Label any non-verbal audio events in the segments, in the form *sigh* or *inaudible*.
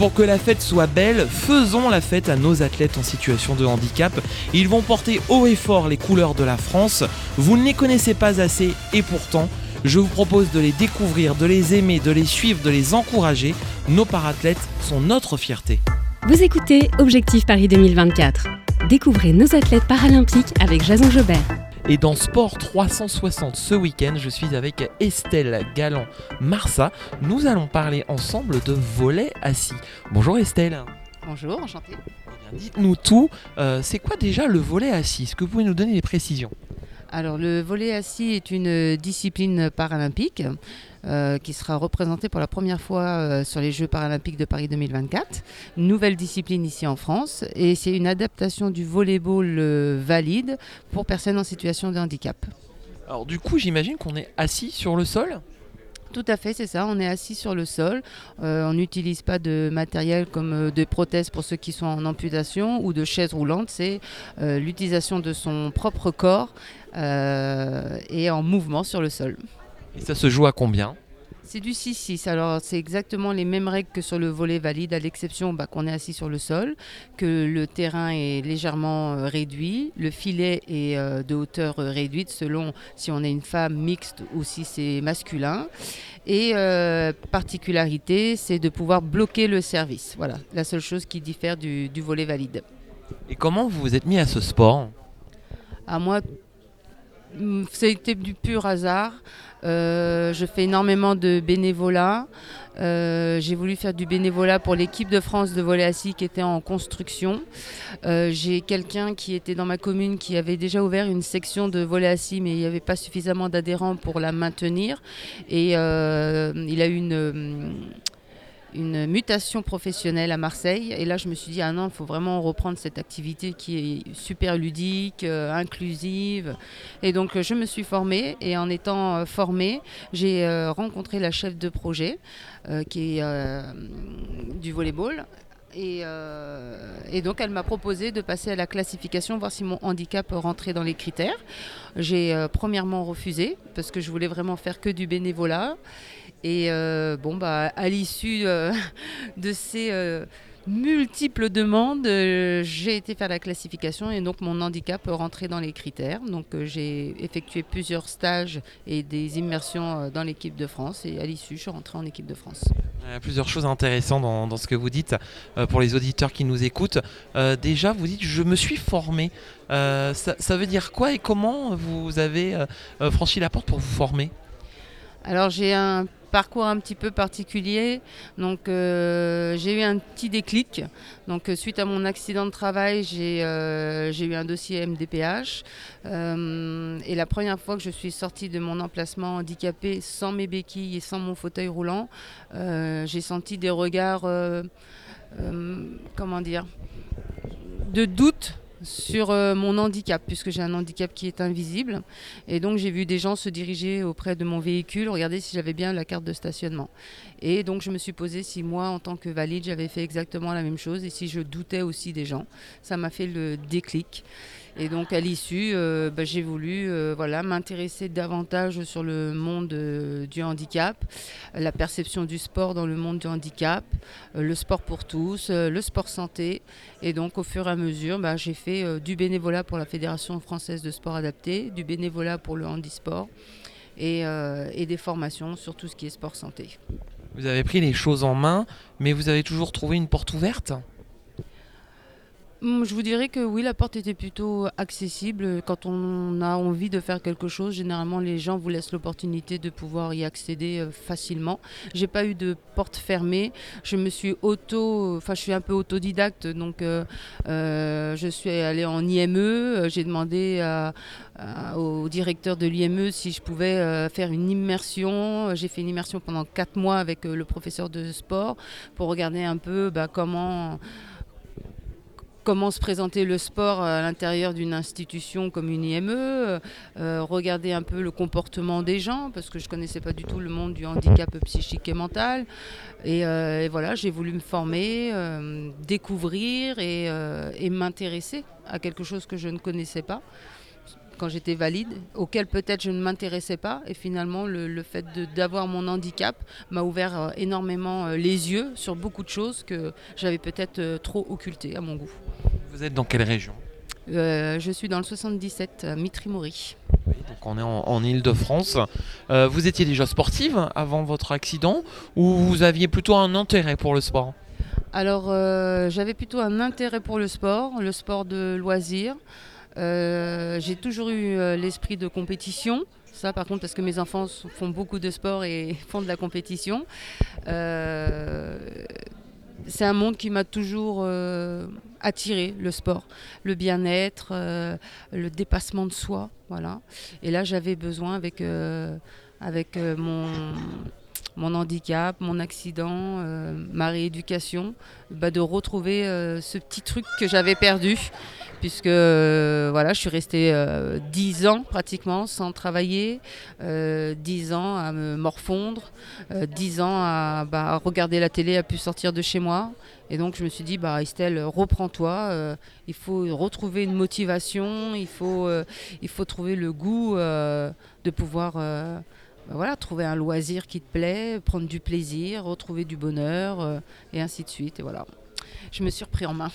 pour que la fête soit belle, faisons la fête à nos athlètes en situation de handicap. Ils vont porter haut et fort les couleurs de la France. Vous ne les connaissez pas assez et pourtant, je vous propose de les découvrir, de les aimer, de les suivre, de les encourager. Nos parathlètes sont notre fierté. Vous écoutez Objectif Paris 2024. Découvrez nos athlètes paralympiques avec Jason Jobert. Et dans Sport 360 ce week-end, je suis avec Estelle Galland-Marsa. Nous allons parler ensemble de volet assis. Bonjour Estelle. Bonjour, enchantée. Eh Dites-nous tout. Euh, c'est quoi déjà le volet assis? Est-ce que vous pouvez nous donner des précisions? Alors, le volet assis est une discipline paralympique euh, qui sera représentée pour la première fois euh, sur les Jeux paralympiques de Paris 2024. Nouvelle discipline ici en France et c'est une adaptation du volleyball euh, valide pour personnes en situation de handicap. Alors du coup, j'imagine qu'on est assis sur le sol? Tout à fait, c'est ça. On est assis sur le sol. Euh, on n'utilise pas de matériel comme euh, de prothèses pour ceux qui sont en amputation ou de chaises roulantes. C'est euh, l'utilisation de son propre corps et en mouvement sur le sol. Et ça se joue à combien? C'est du 6-6. Alors, c'est exactement les mêmes règles que sur le volet valide, à l'exception bah, qu'on est assis sur le sol, que le terrain est légèrement euh, réduit, le filet est euh, de hauteur euh, réduite selon si on est une femme mixte ou si c'est masculin. Et euh, particularité, c'est de pouvoir bloquer le service. Voilà, la seule chose qui diffère du, du volet valide. Et comment vous vous êtes mis à ce sport? À moi, mm, a été du pur hasard. Euh, je fais énormément de bénévolat. Euh, j'ai voulu faire du bénévolat pour l'équipe de France de volley assis qui était en construction. Euh, J'ai quelqu'un qui était dans ma commune qui avait déjà ouvert une section de volley assis, mais il n'y avait pas suffisamment d'adhérents pour la maintenir. Et euh, il a eu une, une mutation professionnelle à Marseille. Et là, je me suis dit, ah non, il faut vraiment reprendre cette activité qui est super ludique, euh, inclusive. Et donc, euh, je me suis formée. Et en étant euh, formée, j'ai rencontré la chef de projet qui est du volleyball. Et, et donc, elle m'a proposé de passer à la classification, voir si mon handicap rentrait dans les critères. J'ai premièrement refusé parce que je voulais vraiment faire que du bénévolat. Et euh, bon, bah, à l'issue euh, *laughs* de ces euh, multiples demandes, j'ai été faire la classification et donc mon handicap rentrait dans les critères. Donc j'ai effectué plusieurs stages et des immersions dans l'équipe de France et à l'issue, je suis rentrée en équipe de France. Il y a plusieurs choses intéressantes dans, dans ce que vous dites pour les auditeurs qui nous écoutent. Déjà, vous dites je me suis formé. Ça, ça veut dire quoi et comment vous avez franchi la porte pour vous former? Alors j'ai un parcours un petit peu particulier. Donc euh, j'ai eu un petit déclic. Donc euh, suite à mon accident de travail, j'ai euh, eu un dossier MDPH. Et la première fois que je suis sortie de mon emplacement handicapé sans mes béquilles et sans mon fauteuil roulant, j'ai senti des regards, comment dire, de doute sur euh, mon handicap, puisque j'ai un handicap qui est invisible. Et donc j'ai vu des gens se diriger auprès de mon véhicule, regarder si j'avais bien la carte de stationnement. Et donc je me suis posé si moi, en tant que valide, j'avais fait exactement la même chose et si je doutais aussi des gens. Ça m'a fait le déclic. Et donc à l'issue, euh, bah, j'ai voulu euh, voilà, m'intéresser davantage sur le monde euh, du handicap, la perception du sport dans le monde du handicap, le sport pour tous, le sport santé. Et donc au fur et à mesure, bah, j'ai fait du bénévolat pour la Fédération française de sport adapté, du bénévolat pour le handisport et, des formations sur tout ce qui est sport santé. Vous avez pris les choses en main, mais vous avez toujours trouvé une porte ouverte? Je vous dirais que oui, la porte était plutôt accessible. Quand on a envie de faire quelque chose, généralement les gens vous laissent l'opportunité de pouvoir y accéder euh, facilement. J'ai pas eu de porte fermée. Je me suis auto, enfin je suis un peu autodidacte, donc euh, euh, je suis allée en IME. J'ai demandé au directeur de l'IME si je pouvais faire une immersion. J'ai fait une immersion pendant quatre mois avec le professeur de sport pour regarder un peu bah, comment comment se présenter le sport à l'intérieur d'une institution comme une IME, euh, regarder un peu le comportement des gens, parce que je ne connaissais pas du tout le monde du handicap psychique et mental. Et, euh, voilà, j'ai voulu me former, euh, découvrir euh, et m'intéresser à quelque chose que je ne connaissais pas quand j'étais valide, auquel peut-être je ne m'intéressais pas. Et finalement, le, le fait d'avoir mon handicap m'a ouvert euh, énormément euh, les yeux sur beaucoup de choses que j'avais peut-être euh, trop occultées à mon goût. Vous êtes dans quelle région? Euh, je suis dans le 77, à Mitry-Maury. Donc on est en, en Ile-de-France. Euh, vous étiez déjà sportive avant votre accident ou vous aviez plutôt un intérêt pour le sport? Alors, euh, j'avais plutôt un intérêt pour le sport, le sport de loisir. Euh, j'ai toujours eu euh, l'esprit de compétition. Ça, par contre, parce que mes enfants font beaucoup de sport et *laughs* font de la compétition. Euh, c'est un monde qui m'a toujours euh, attiré, le sport, le bien-être, le dépassement de soi. Voilà. Et là, j'avais besoin, avec, avec mon, mon handicap, mon accident, euh, ma rééducation, bah, de retrouver euh, ce petit truc que j'avais perdu. Puisque euh, voilà, je suis restée euh, 10 ans pratiquement sans travailler, euh, 10 ans à me morfondre, euh, 10 ans à, bah, à regarder la télé, à plus sortir de chez moi. Et donc je me suis dit, bah, Estelle, reprends-toi, il faut retrouver une motivation, il faut, il faut trouver le goût de pouvoir bah voilà, trouver un loisir qui te plaît, prendre du plaisir, retrouver du bonheur, euh, et ainsi de suite. Et voilà, je me suis repris en main.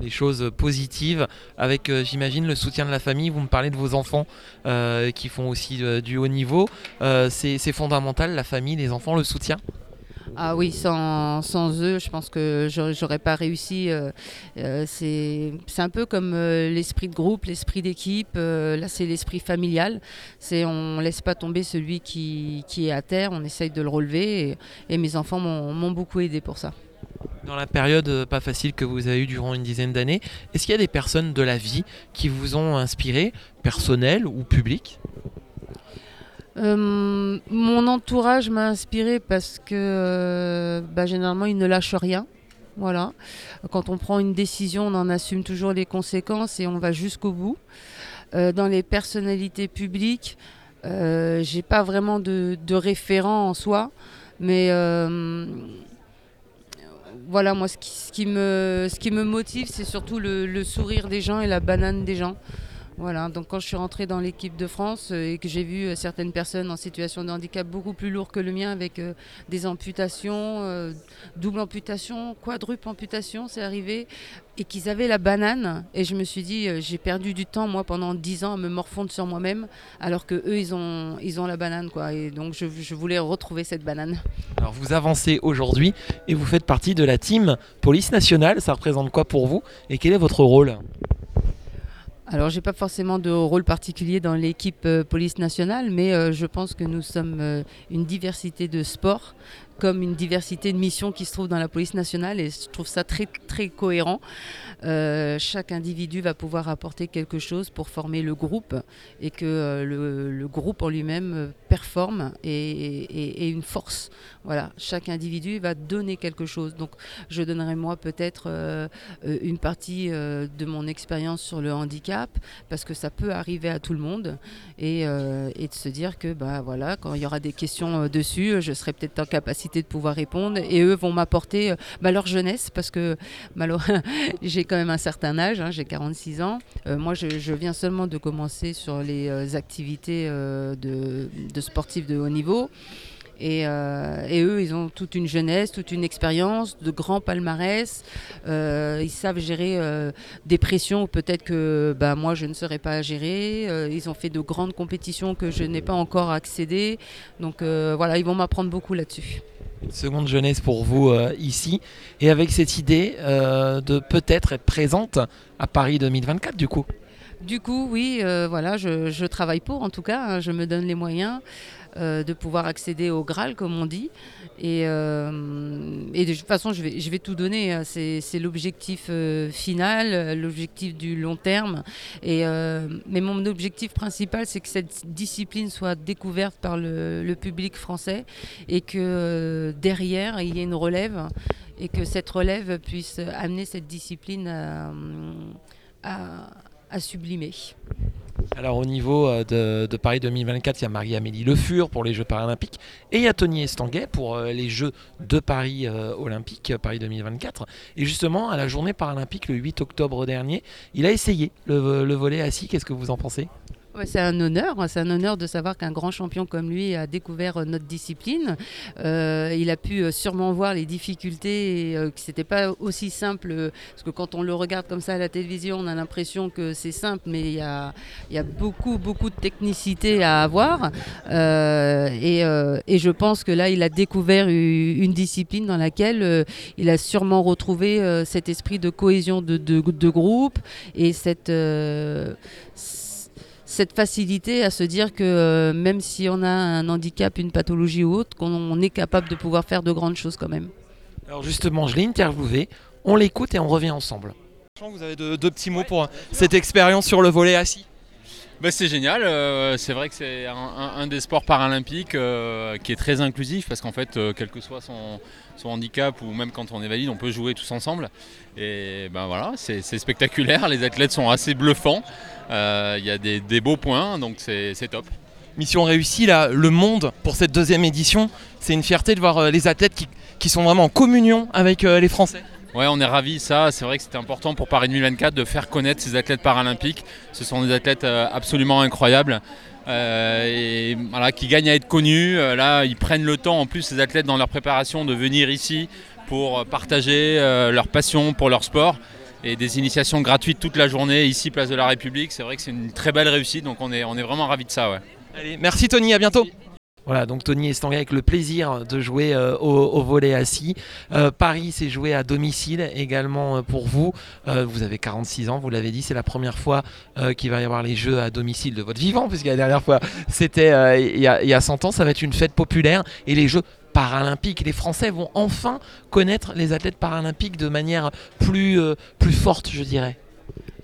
Des choses positives avec, euh, j'imagine, le soutien de la famille. Vous me parlez de vos enfants euh, qui font aussi du haut niveau. C'est fondamental, la famille, les enfants, le soutien? Ah oui, sans, eux, je pense que j'aurais pas réussi. euh, euh, c'est un peu comme euh, l'esprit de groupe, l'esprit d'équipe. là, c'est l'esprit familial. C'est on laisse pas tomber celui qui, qui est à terre. On essaye de le relever. Et, et mes enfants m'ont beaucoup aidé pour ça. Dans la période pas facile que vous avez eue durant une dizaine d'années, est-ce qu'il y a des personnes de la vie qui vous ont inspiré, personnelles ou publiques Euh, mon entourage m'a inspiré parce que euh, bah, généralement ils ne lâchent rien. Voilà. Quand on prend une décision, on en assume toujours les conséquences et on va jusqu'au bout. Euh, dans les personnalités publiques, j'ai pas vraiment de, référent en soi, mais voilà, moi ce qui, me, ce qui me motive, c'est surtout le sourire des gens et la banane des gens. Voilà, donc quand je suis rentrée dans l'équipe de France euh, et que j'ai vu euh, certaines personnes en situation de handicap beaucoup plus lourd que le mien avec euh, des amputations, double amputation, quadruple amputation, c'est arrivé, et qu'ils avaient la banane, et je me suis dit, j'ai perdu du temps moi pendant 10 ans à me morfondre sur moi-même, alors que eux ils ont, ils ont la banane quoi, et donc je voulais retrouver cette banane. Alors vous avancez aujourd'hui et vous faites partie de la team Police Nationale. Ça représente quoi pour vous et quel est votre rôle? Alors, j'ai pas forcément de rôle particulier dans l'équipe euh, police nationale, mais euh, je pense que nous sommes euh, une diversité de sports, comme une diversité de missions qui se trouve dans la police nationale, et je trouve ça très très cohérent. Chaque individu va pouvoir apporter quelque chose pour former le groupe, et que le, groupe en lui-même performe et, une force. Voilà, chaque individu va donner quelque chose. Donc, je donnerai moi peut-être euh, euh, une partie euh, de mon expérience sur le handicap parce que ça peut arriver à tout le monde et, de se dire que bah voilà quand il y aura des questions dessus je serai peut-être en capacité de pouvoir répondre et eux vont m'apporter bah, leur jeunesse parce que malheureusement *laughs* j'ai quand même un certain âge hein, j'ai 46 ans moi je, viens seulement de commencer sur les activités de, de sportifs de haut niveau et, euh, et eux, ils ont toute une jeunesse, toute une expérience, de grands palmarès. Euh, ils savent gérer euh, des pressions, peut-être que bah, moi, je ne saurais pas gérer. Euh, ils ont fait de grandes compétitions que je n'ai pas encore accédé. Donc voilà, ils vont m'apprendre beaucoup là-dessus. Une seconde jeunesse pour vous ici et avec cette idée de peut-être être présente à Paris 2024 du coup. Du coup, oui, euh, voilà, je, travaille pour, en tout cas, hein, je me donne les moyens. euh, de pouvoir accéder au Graal, comme on dit. Et, euh, et de toute façon, je vais, je vais tout donner. hein. C'est l'objectif final, l'objectif du long terme. Et, mais mon objectif principal, c'est que cette discipline soit découverte par le, public français et que derrière, il y ait une relève et que cette relève puisse amener cette discipline à- à sublimer. Alors au niveau euh, de, Paris 2024, il y a Marie-Amélie Le Fur pour les Jeux paralympiques et il y a Tony Estanguet pour euh, les Jeux de Paris euh, olympiques Paris 2024. Et justement, à la journée paralympique le 8 octobre dernier, il a essayé le, le volet assis. Qu'est-ce que vous en pensez? C'est un honneur, hein, c'est un honneur de savoir qu'un grand champion comme lui a découvert euh, notre discipline. Euh, il a pu euh, sûrement voir les difficultés et euh, que c'était pas aussi simple parce que quand on le regarde comme ça à la télévision, on a l'impression que c'est simple, mais il y a, beaucoup beaucoup de technicité à avoir. Et, je pense que là, il a découvert une discipline dans laquelle il a sûrement retrouvé cet esprit de cohésion de, de- groupe et cette cette facilité à se dire que euh, même si on a un handicap, une pathologie ou autre, qu'on on est capable de pouvoir faire de grandes choses quand même. Alors justement, je l'ai interviewé, on l'écoute et on revient ensemble. Vous avez deux, deux petits mots pour euh, cette expérience sur le volet assis Bah, c'est génial, euh, c'est vrai que c'est un, un- un des sports paralympiques euh, qui est très inclusif parce qu'en fait, euh, quel que soit son, son handicap ou même quand on est valide, on peut jouer tous ensemble. Et ben voilà, c'est spectaculaire, les athlètes sont assez bluffants, il y a des, des beaux points, donc c'est top. Mission réussie, là, le monde pour cette deuxième édition. C'est une fierté de voir euh, les athlètes qui, qui sont vraiment en communion avec euh, les Français. Ouais, on est ravis, ça. C'est vrai que c'était important pour Paris 2024 de faire connaître ces athlètes paralympiques. Ce sont des athlètes euh, absolument incroyables. euh, et voilà, qui gagnent à être connus. Euh, là, ils prennent le temps, en plus, ces athlètes, dans leur préparation, de venir ici pour partager euh, leur passion pour leur sport. Et des initiations gratuites toute la journée, ici, place de la République. C'est vrai que c'est une très belle réussite, donc on est, on est vraiment ravis de ça. Ouais. Allez, merci Tony, à bientôt. Voilà, donc Tony Estanguet avec le plaisir de jouer euh, au, au volet assis. Euh, Paris s'est joué à domicile également euh, pour vous. Euh, vous avez 46 ans, vous l'avez dit, c'est la première fois euh, qu'il va y avoir les jeux à domicile de votre vivant, puisque la dernière fois c'était euh, il y, y a 100 ans. Ça va être une fête populaire et les jeux paralympiques. Les Français vont enfin connaître les athlètes paralympiques de manière plus, euh, plus forte, je dirais.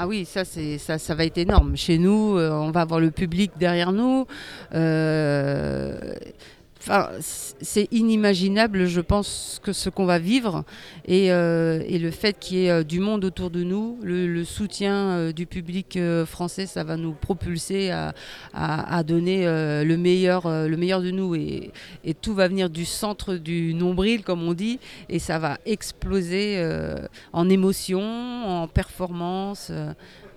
Ah oui, ça, ça, ça va être énorme. Chez nous, euh, on va avoir le public derrière nous. Euh, Enfin, c'est inimaginable, je pense, que ce qu'on va vivre et, euh, le fait qu'il y ait euh, du monde autour de nous, le, soutien euh, du public français, ça va nous propulser à, donner le, meilleur, le meilleur de nous et, et tout va venir du centre du nombril, comme on dit, et ça va exploser en émotion, en performance.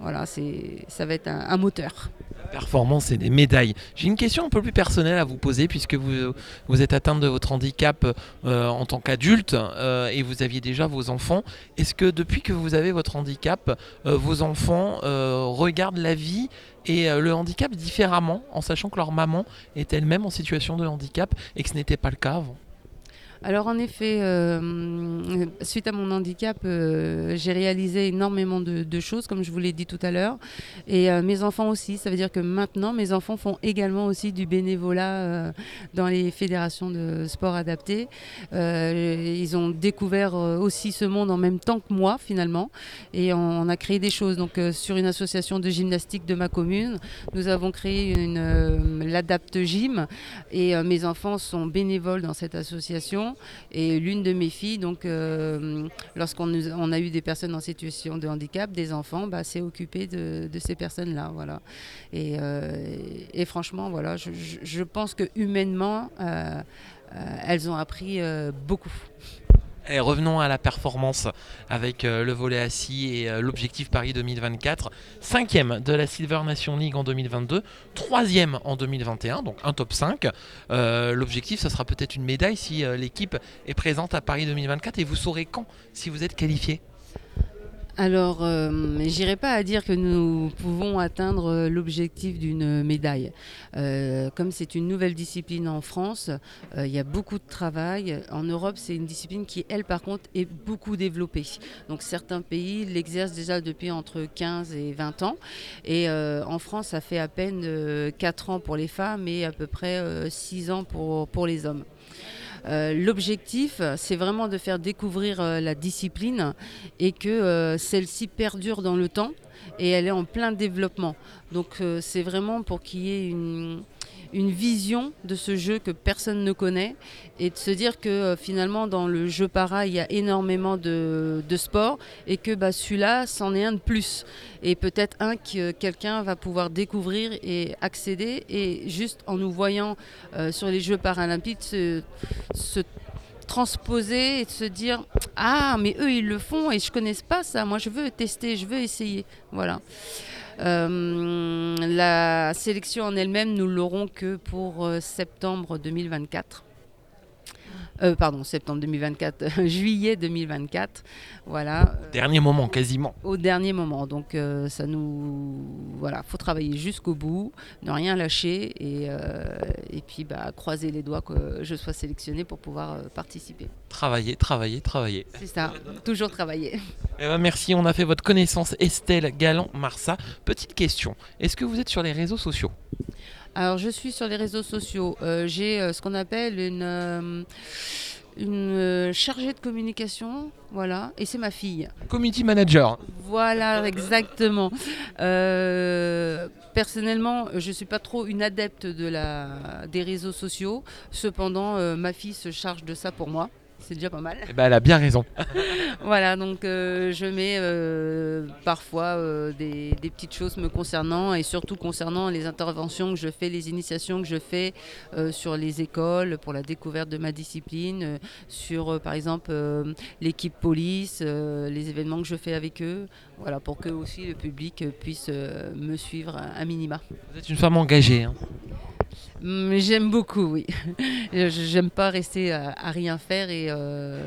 Voilà, ça va être un, un moteur. performance et des médailles. J'ai une question un peu plus personnelle à vous poser puisque vous, vous êtes atteinte de votre handicap euh, en tant qu'adulte euh, et vous aviez déjà vos enfants. Est-ce que depuis que vous avez votre handicap, euh, vos enfants regardent la vie et le handicap différemment en sachant que leur maman est elle-même en situation de handicap et que ce n'était pas le cas avant? Alors en effet, euh, suite à mon handicap, euh, j'ai réalisé énormément de, choses, comme je vous l'ai dit tout à l'heure. Et euh, mes enfants aussi, ça veut dire que maintenant, mes enfants font également aussi du bénévolat dans les fédérations de sport adapté. Ils ont découvert aussi ce monde en même temps que moi, finalement. Et on, a créé des choses. Donc sur une association de gymnastique de ma commune, nous avons créé une, euh, l'Adapt Gym. Et mes enfants sont bénévoles dans cette association. Et l'une de mes filles, donc, euh, lorsqu'on a eu des personnes en situation de handicap, des enfants, bah, s'est occupée de, ces personnes-là. Voilà. Et, euh, et franchement, voilà, je, je- pense que humainement, euh, elles ont appris beaucoup. Revenons à la performance avec euh, le volet assis et euh, l'objectif Paris 2024. Cinquième de la Silver Nation League en 2022, troisième en 2021, donc un top 5. Euh, l'objectif, ça sera peut-être une médaille si l'équipe est présente à Paris 2024 et vous saurez quand si vous êtes qualifié. Alors, euh, j'irai pas à dire que nous pouvons atteindre euh, l'objectif d'une médaille. Euh, comme c'est une nouvelle discipline en France, euh, il y a beaucoup de travail. En Europe, c'est une discipline qui, elle, par contre, est beaucoup développée. Donc, certains pays l'exercent déjà depuis entre 15 et 20 ans. Et en France, ça fait à peine euh, 4 ans pour les femmes et à peu près euh, 6 ans pour les hommes. Euh, L'objectif, c'est vraiment de faire découvrir euh, la discipline et que euh, celle-ci perdure dans le temps et elle est en plein développement. Donc c'est vraiment pour qu'il y ait une, une vision de ce jeu que personne ne connaît et de se dire que euh, finalement dans le jeu para il y a énormément de, de sports et que bah, celui-là c'en est un de plus. Et peut-être un que quelqu'un va pouvoir découvrir et accéder et juste en nous voyant euh, sur les Jeux paralympiques se, se transposer et de se dire ah mais eux ils le font et je connais pas ça. Moi je veux tester je veux essayer voilà la sélection en elle-même nous l'aurons que pour euh, septembre 2024 Euh, pardon septembre 2024 *laughs* juillet 2024 voilà euh, Dernier moment, quasiment. au dernier moment. Donc euh, ça nous voilà, faut travailler jusqu'au bout, ne rien lâcher et, euh, et puis bah, croiser les doigts que je sois sélectionnée pour pouvoir euh, participer. Travailler, travailler, travailler. C'est ça, toujours travailler. Eh ben, merci, on a fait votre connaissance Estelle Galland-Marsa. Petite question, est-ce que vous êtes sur les réseaux sociaux? Alors je suis sur les réseaux sociaux. Euh, J'ai euh, ce qu'on appelle une euh, une chargée de communication, voilà, et c'est ma fille. Community Manager. Voilà, exactement. Personnellement, je ne suis pas trop une adepte de la, des réseaux sociaux. Cependant, ma fille se charge de ça pour moi. C'est déjà pas mal. Ben, elle a bien raison. *laughs* Voilà, donc euh, je mets euh, parfois euh, des, des petites choses me concernant et surtout concernant les interventions que je fais, les initiations que je fais sur les écoles pour la découverte de ma discipline, sur par exemple l'équipe police, les événements que je fais avec eux, voilà, pour que aussi le public puisse me suivre à, à minima. Vous êtes une femme engagée. hein. Mm, J'aime beaucoup, oui. *laughs* J'aime pas rester à, à rien faire et, euh,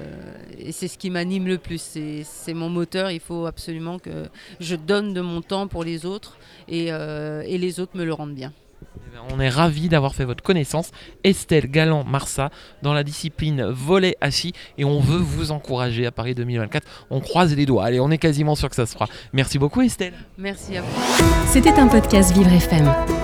et c'est ce qui m'anime le plus. C'est mon moteur. Il faut absolument que je donne de mon temps pour les autres et, euh, et les autres me le rendent bien. Eh ben, On est ravis d'avoir fait votre connaissance, Estelle Galland-Marsa, dans la discipline volet assis, et on veut vous encourager à Paris 2024. On croise les doigts. Allez, on est quasiment sûr que ça se fera. Merci beaucoup, Estelle. Merci à vous. C'était un podcast Vivre FM.